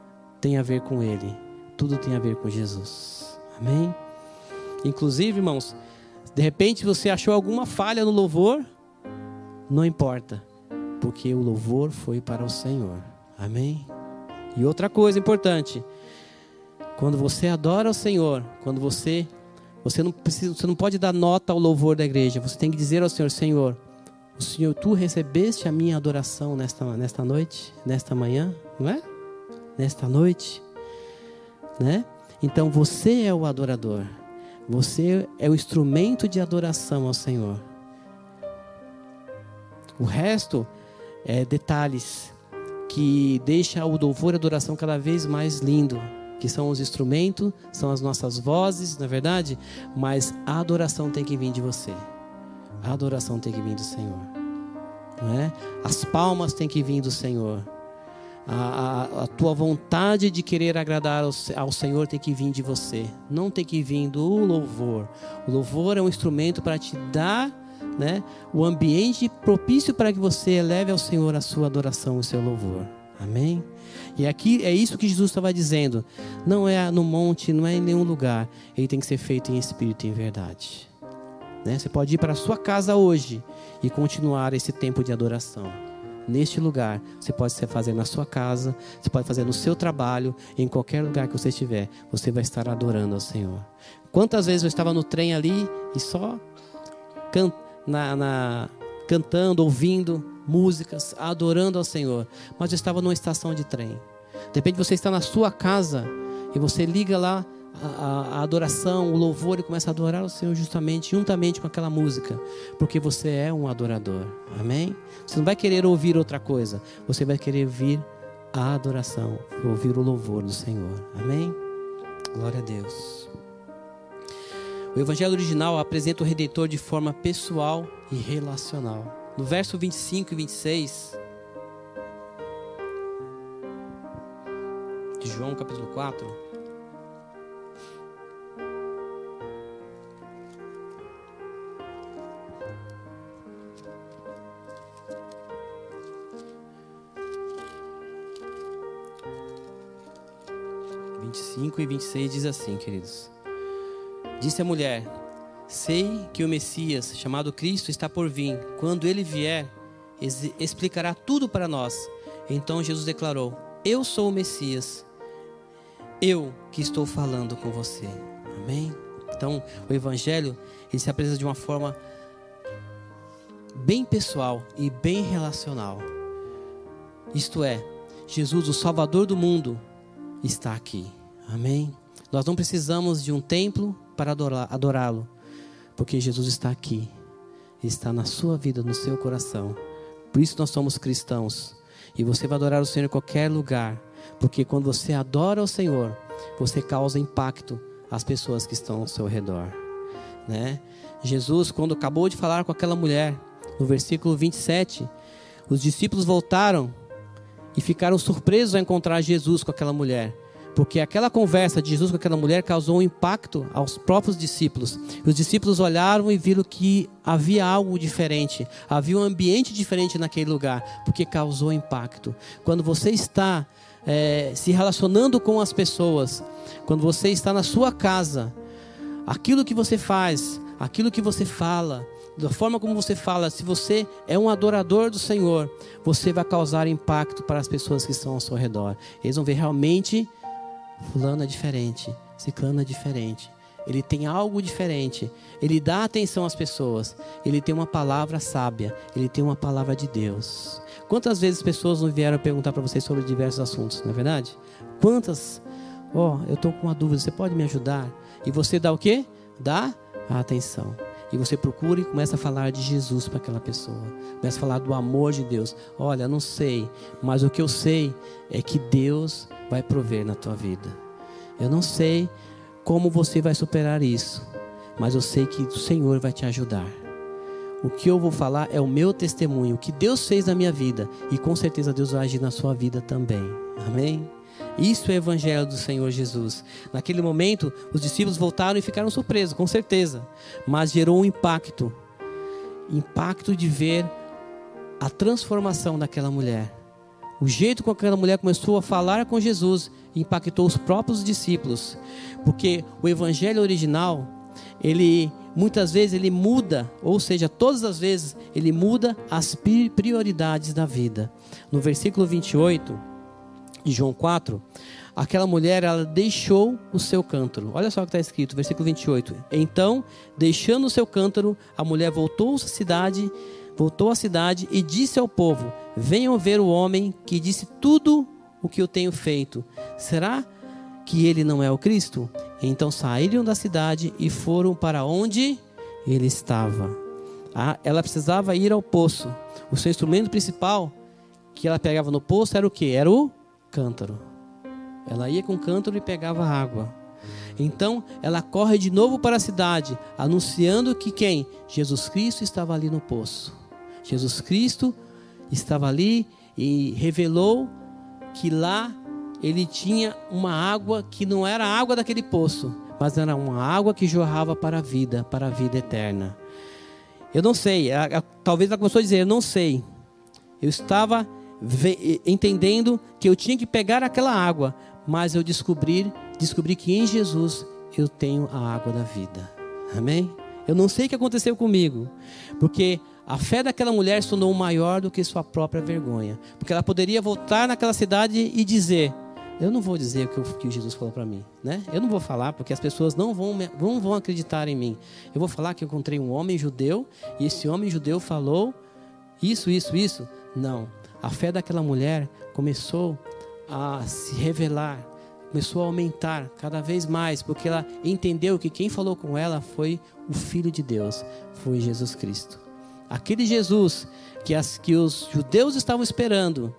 tem a ver com Ele, tudo tem a ver com Jesus. Amém? Inclusive, irmãos, de repente você achou alguma falha no louvor, não importa, porque o louvor foi para o Senhor. Amém? E outra coisa importante, quando você adora ao Senhor, quando você você não, precisa, você não pode dar nota ao louvor da igreja. Você tem que dizer ao Senhor: Senhor, o Senhor, tu recebeste a minha adoração nesta, nesta noite, nesta manhã, não é? Nesta noite, né? Então você é o adorador. Você é o instrumento de adoração ao Senhor. O resto é detalhes que deixa o louvor e a adoração cada vez mais lindo, que são os instrumentos, são as nossas vozes, na é verdade, mas a adoração tem que vir de você. A adoração tem que vir do Senhor. Não é? As palmas têm que vir do Senhor. A, a, a, tua vontade de querer agradar ao, ao, Senhor tem que vir de você, não tem que vir do louvor. O louvor é um instrumento para te dar né, o ambiente propício para que você eleve ao Senhor a sua adoração e o seu louvor. Amém? E aqui é isso que Jesus estava dizendo. Não é no monte, não é em nenhum lugar. Ele tem que ser feito em espírito e em verdade. Né? Você pode ir para a sua casa hoje e continuar esse tempo de adoração neste lugar. Você pode fazer na sua casa, você pode fazer no seu trabalho, em qualquer lugar que você estiver. Você vai estar adorando ao Senhor. Quantas vezes eu estava no trem ali e só can, na, na, cantando, ouvindo músicas, adorando ao Senhor, mas eu estava numa estação de trem. De repente você está na sua casa e você liga lá a, a, adoração, o louvor e começa a adorar o Senhor justamente, juntamente com aquela música, porque você é um adorador. Amém? Você não vai querer ouvir outra coisa, você vai querer ouvir a adoração, ouvir o louvor do Senhor. Amém? Glória a Deus. O Evangelho original apresenta o Redentor de forma pessoal e relacional. No verso 25 e 26 de João capítulo 4, vinte e cinco e vinte e seis diz assim, queridos. Disse a mulher: Sei que o Messias, chamado Cristo, está por vir. Quando ele vier, explicará tudo para nós. Então Jesus declarou: Eu sou o Messias. Eu que estou falando com você. Amém? Então, o evangelho, ele se apresenta de uma forma bem pessoal e bem relacional. Isto é, Jesus, o Salvador do mundo, está aqui. Amém? Nós não precisamos de um templo para adorá-lo, porque Jesus está aqui, está na sua vida, no seu coração. Por isso nós somos cristãos. E você vai adorar o Senhor em qualquer lugar, porque quando você adora o Senhor, você causa impacto às pessoas que estão ao seu redor, né? Jesus, quando acabou de falar com aquela mulher, no versículo 27, os discípulos voltaram e ficaram surpresos ao encontrar Jesus com aquela mulher. Porque aquela conversa de Jesus com aquela mulher causou um impacto aos próprios discípulos. Os discípulos olharam e viram que havia algo diferente, havia um ambiente diferente naquele lugar, porque causou impacto. Quando você está é, se relacionando com as pessoas, quando você está na sua casa, aquilo que você faz, aquilo que você fala, da forma como você fala, se você é um adorador do Senhor, você vai causar impacto para as pessoas que estão ao seu redor. Eles vão ver realmente Fulano é diferente, Ciclano é diferente. Ele tem algo diferente. Ele dá atenção às pessoas. Ele tem uma palavra sábia. Ele tem uma palavra de Deus. Quantas vezes pessoas não vieram perguntar para vocês sobre diversos assuntos, não é verdade? Quantas? Ó, oh, eu estou com uma dúvida, você pode me ajudar? E você dá o quê? Dá a atenção. E você procura e começa a falar de Jesus para aquela pessoa. Começa a falar do amor de Deus. Olha, não sei, mas o que eu sei é que Deus vai prover na tua vida. Eu não sei como você vai superar isso, mas eu sei que o Senhor vai te ajudar. O que eu vou falar é o meu testemunho, o que Deus fez na minha vida, e com certeza Deus vai agir na sua vida também. Amém? Isso é o evangelho do Senhor Jesus. Naquele momento, os discípulos voltaram e ficaram surpresos, com certeza, mas gerou um impacto impacto de ver a transformação daquela mulher. O jeito com que aquela mulher começou a falar com Jesus impactou os próprios discípulos, porque o evangelho original, ele muitas vezes ele muda, ou seja, todas as vezes ele muda as prioridades da vida. No versículo 28 de João 4, aquela mulher ela deixou o seu cântaro. Olha só o que está escrito, versículo 28. Então, deixando o seu cântaro, a mulher voltou à cidade voltou à cidade e disse ao povo: Venham ver o homem que disse tudo o que eu tenho feito. Será que ele não é o Cristo? Então saíram da cidade e foram para onde ele estava. Ah, ela precisava ir ao poço. O seu instrumento principal que ela pegava no poço era o que? Era o cântaro. Ela ia com o cântaro e pegava água. Então ela corre de novo para a cidade, anunciando que quem? Jesus Cristo estava ali no poço. Jesus Cristo estava ali e revelou que lá ele tinha uma água que não era a água daquele poço, mas era uma água que jorrava para a vida, para a vida eterna. Eu não sei, talvez ela começou a dizer, eu não sei. Eu estava entendendo que eu tinha que pegar aquela água, mas eu descobri, descobri que em Jesus eu tenho a água da vida. Amém? Eu não sei o que aconteceu comigo, porque a fé daquela mulher se tornou maior do que sua própria vergonha, porque ela poderia voltar naquela cidade e dizer: eu não vou dizer o que, Jesus falou para mim, né? Eu não vou falar porque as pessoas não vão, não vão acreditar em mim. Eu vou falar que eu encontrei um homem judeu e esse homem judeu falou isso, isso, isso. Não. A fé daquela mulher começou a se revelar, começou a aumentar cada vez mais, porque ela entendeu que quem falou com ela foi o Filho de Deus, foi Jesus Cristo. Aquele Jesus que, as, que os judeus estavam esperando,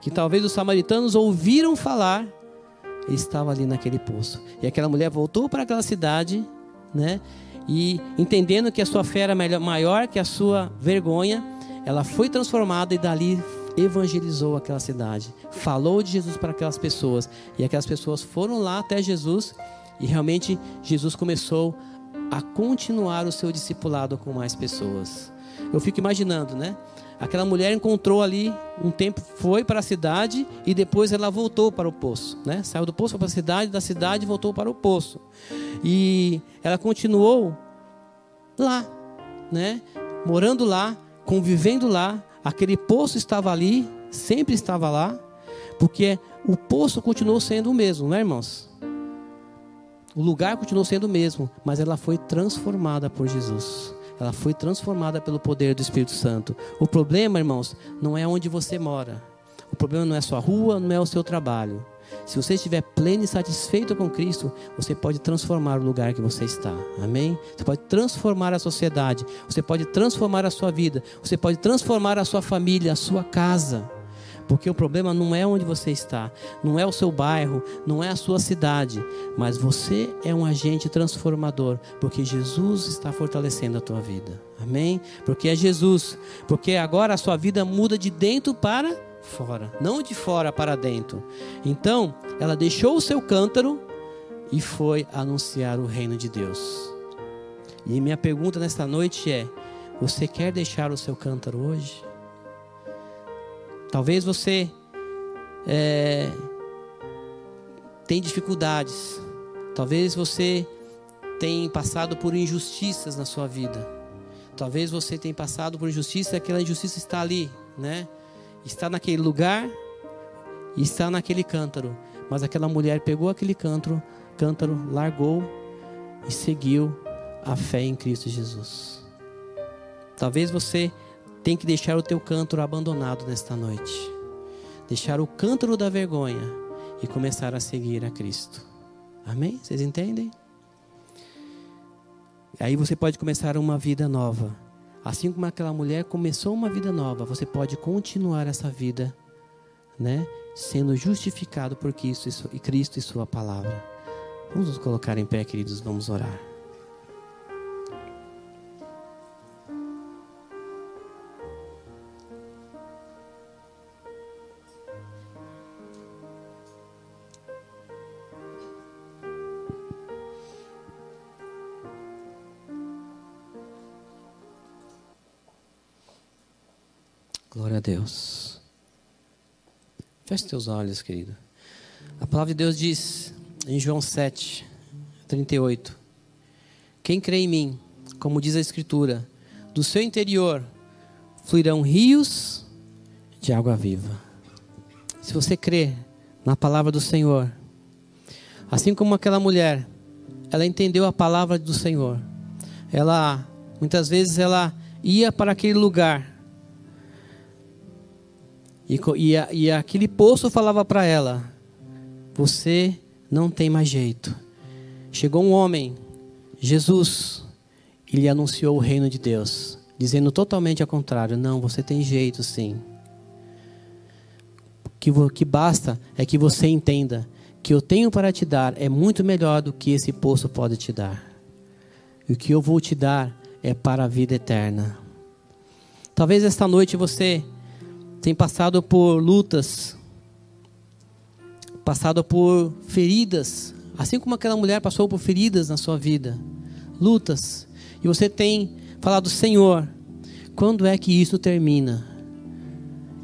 que talvez os samaritanos ouviram falar, estava ali naquele poço. E aquela mulher voltou para aquela cidade, né? E entendendo que a sua fé era maior que a sua vergonha, ela foi transformada e dali evangelizou aquela cidade, falou de Jesus para aquelas pessoas, e aquelas pessoas foram lá até Jesus, e realmente Jesus começou a continuar o seu discipulado com mais pessoas. Eu fico imaginando, né? Aquela mulher encontrou ali um tempo, foi para a cidade e depois ela voltou para o poço, né? Saiu do poço para a cidade, da cidade voltou para o poço. E ela continuou lá, né? Morando lá, convivendo lá. Aquele poço estava ali, sempre estava lá, porque o poço continuou sendo o mesmo, né, irmãos? O lugar continuou sendo o mesmo, mas ela foi transformada por Jesus ela foi transformada pelo poder do Espírito Santo. O problema, irmãos, não é onde você mora. O problema não é a sua rua, não é o seu trabalho. Se você estiver pleno e satisfeito com Cristo, você pode transformar o lugar que você está. Amém? Você pode transformar a sociedade, você pode transformar a sua vida, você pode transformar a sua família, a sua casa. Porque o problema não é onde você está, não é o seu bairro, não é a sua cidade, mas você é um agente transformador, porque Jesus está fortalecendo a tua vida. Amém? Porque é Jesus, porque agora a sua vida muda de dentro para fora, não de fora para dentro. Então, ela deixou o seu cântaro e foi anunciar o reino de Deus. E minha pergunta nesta noite é: você quer deixar o seu cântaro hoje? Talvez você é, tem dificuldades. Talvez você tenha passado por injustiças na sua vida. Talvez você tenha passado por injustiça, aquela injustiça está ali, né? Está naquele lugar e está naquele cântaro. Mas aquela mulher pegou aquele cântaro, cântaro, largou e seguiu a fé em Cristo Jesus. Talvez você tem que deixar o teu cântaro abandonado nesta noite. Deixar o cântaro da vergonha e começar a seguir a Cristo. Amém? Vocês entendem? Aí você pode começar uma vida nova. Assim como aquela mulher começou uma vida nova, você pode continuar essa vida, né? Sendo justificado por Cristo e Sua palavra. Vamos nos colocar em pé, queridos, vamos orar. Deus. Feche teus olhos, querido. A palavra de Deus diz em João 7, 38: Quem crê em mim, como diz a Escritura, do seu interior fluirão rios de água viva. Se você crê na palavra do Senhor, assim como aquela mulher, ela entendeu a palavra do Senhor. Ela, muitas vezes, ela ia para aquele lugar e, e, e aquele poço falava para ela: Você não tem mais jeito. Chegou um homem, Jesus, e lhe anunciou o reino de Deus, dizendo totalmente ao contrário: não, você tem jeito sim. Que o que basta é que você entenda que eu tenho para te dar é muito melhor do que esse poço pode te dar. E o que eu vou te dar é para a vida eterna. Talvez esta noite você tenha passado por lutas, passado por feridas, assim como aquela mulher passou por feridas na sua vida, lutas, e você tem falado, Senhor, quando é que isso termina?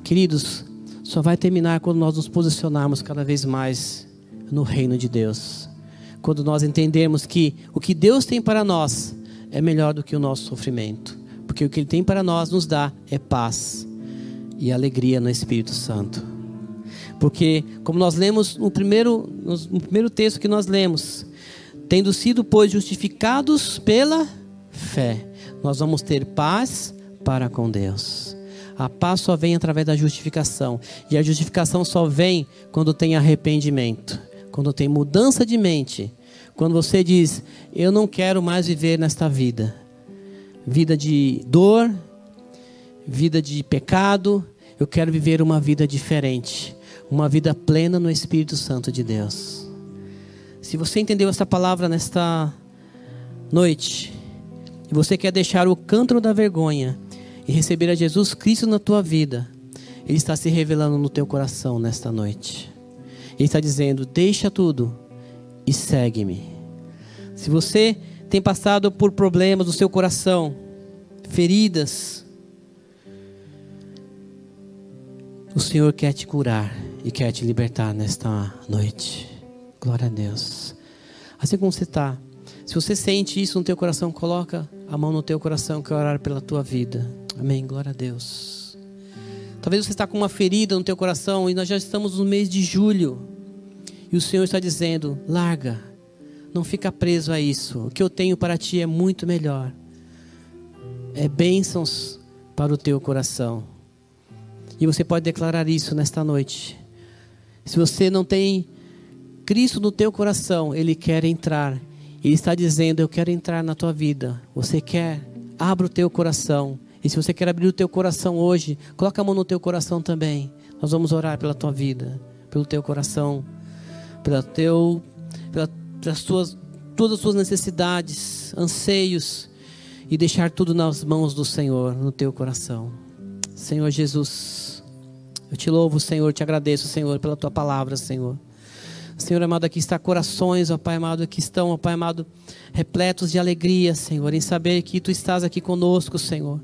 Queridos, só vai terminar quando nós nos posicionarmos cada vez mais no reino de Deus. Quando nós entendemos que o que Deus tem para nós é melhor do que o nosso sofrimento. Porque o que Ele tem para nós nos dá é paz e alegria no Espírito Santo. Porque, como nós lemos no primeiro, no primeiro texto que nós lemos, tendo sido, pois, justificados pela fé, nós vamos ter paz para com Deus. A paz só vem através da justificação. E a justificação só vem quando tem arrependimento quando tem mudança de mente, quando você diz: Eu não quero mais viver nesta vida, vida de dor, vida de pecado, eu quero viver uma vida diferente, uma vida plena no Espírito Santo de Deus. Se você entendeu essa palavra nesta noite, e você quer deixar o cântaro da vergonha e receber a Jesus Cristo na tua vida, Ele está se revelando no teu coração nesta noite. Ele está dizendo: deixa tudo e segue-me. Se você tem passado por problemas do seu coração, feridas, o Senhor quer te curar e quer te libertar nesta noite. Glória a Deus. Assim como você está, se você sente isso no teu coração, coloca a mão no teu coração que eu orar pela tua vida. Amém. Glória a Deus. Talvez você está com uma ferida no teu coração e nós já estamos no mês de julho. E o Senhor está dizendo: larga, não fica preso a isso. O que eu tenho para ti é muito melhor. É bênçãos para o teu coração. E você pode declarar isso nesta noite. Se você não tem Cristo no teu coração, Ele quer entrar. Ele está dizendo: Eu quero entrar na tua vida. Você quer? Abra o teu coração. E se você quer abrir o teu coração hoje, coloca a mão no teu coração também. Nós vamos orar pela tua vida, pelo teu coração, pela teu, pela, pelas tuas, todas as tuas necessidades, anseios e deixar tudo nas mãos do Senhor, no teu coração. Senhor Jesus, eu te louvo, Senhor, te agradeço, Senhor, pela tua palavra, Senhor. Senhor amado, aqui está corações, ó Pai amado, que estão, ó Pai amado, repletos de alegria, Senhor, em saber que Tu estás aqui conosco, Senhor,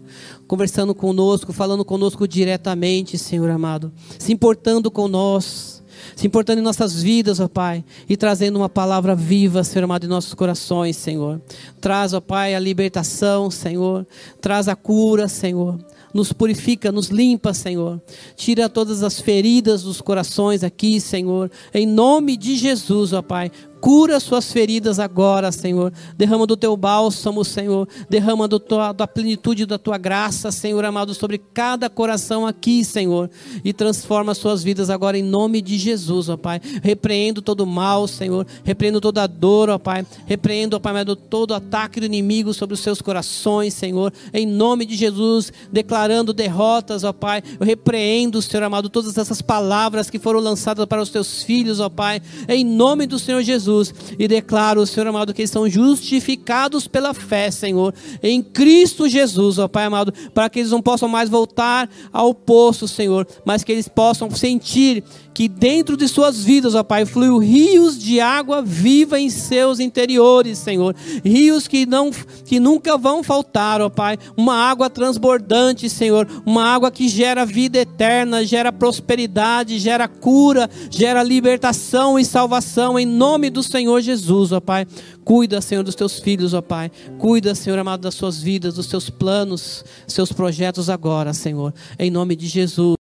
conversando conosco, falando conosco diretamente, Senhor amado, se importando com nós, se importando em nossas vidas, ó Pai, e trazendo uma palavra viva, Senhor amado, em nossos corações, Senhor. Traz, ó Pai, a libertação, Senhor, traz a cura, Senhor nos purifica, nos limpa, Senhor. Tira todas as feridas dos corações aqui, Senhor. Em nome de Jesus, ó Pai. Cura suas feridas agora, Senhor. Derrama do teu bálsamo, Senhor. Derrama do tua, da plenitude da tua graça, Senhor amado, sobre cada coração aqui, Senhor. E transforma suas vidas agora em nome de Jesus, ó Pai. Repreendo todo mal, Senhor. Repreendo toda dor, ó Pai. Repreendo, ó Pai, amado, todo ataque do inimigo sobre os seus corações, Senhor. Em nome de Jesus, declarando derrotas, ó Pai. Eu repreendo, Senhor amado, todas essas palavras que foram lançadas para os teus filhos, ó Pai. Em nome do Senhor Jesus. Jesus e declaro, Senhor amado, que eles são justificados pela fé, Senhor, em Cristo Jesus, ó Pai amado, para que eles não possam mais voltar ao poço, Senhor, mas que eles possam sentir que dentro de suas vidas, ó Pai, fluem rios de água viva em seus interiores, Senhor. Rios que não que nunca vão faltar, ó Pai. Uma água transbordante, Senhor, uma água que gera vida eterna, gera prosperidade, gera cura, gera libertação e salvação em nome do Senhor Jesus, ó Pai. Cuida, Senhor, dos teus filhos, ó Pai. Cuida, Senhor amado, das suas vidas, dos seus planos, seus projetos agora, Senhor. Em nome de Jesus.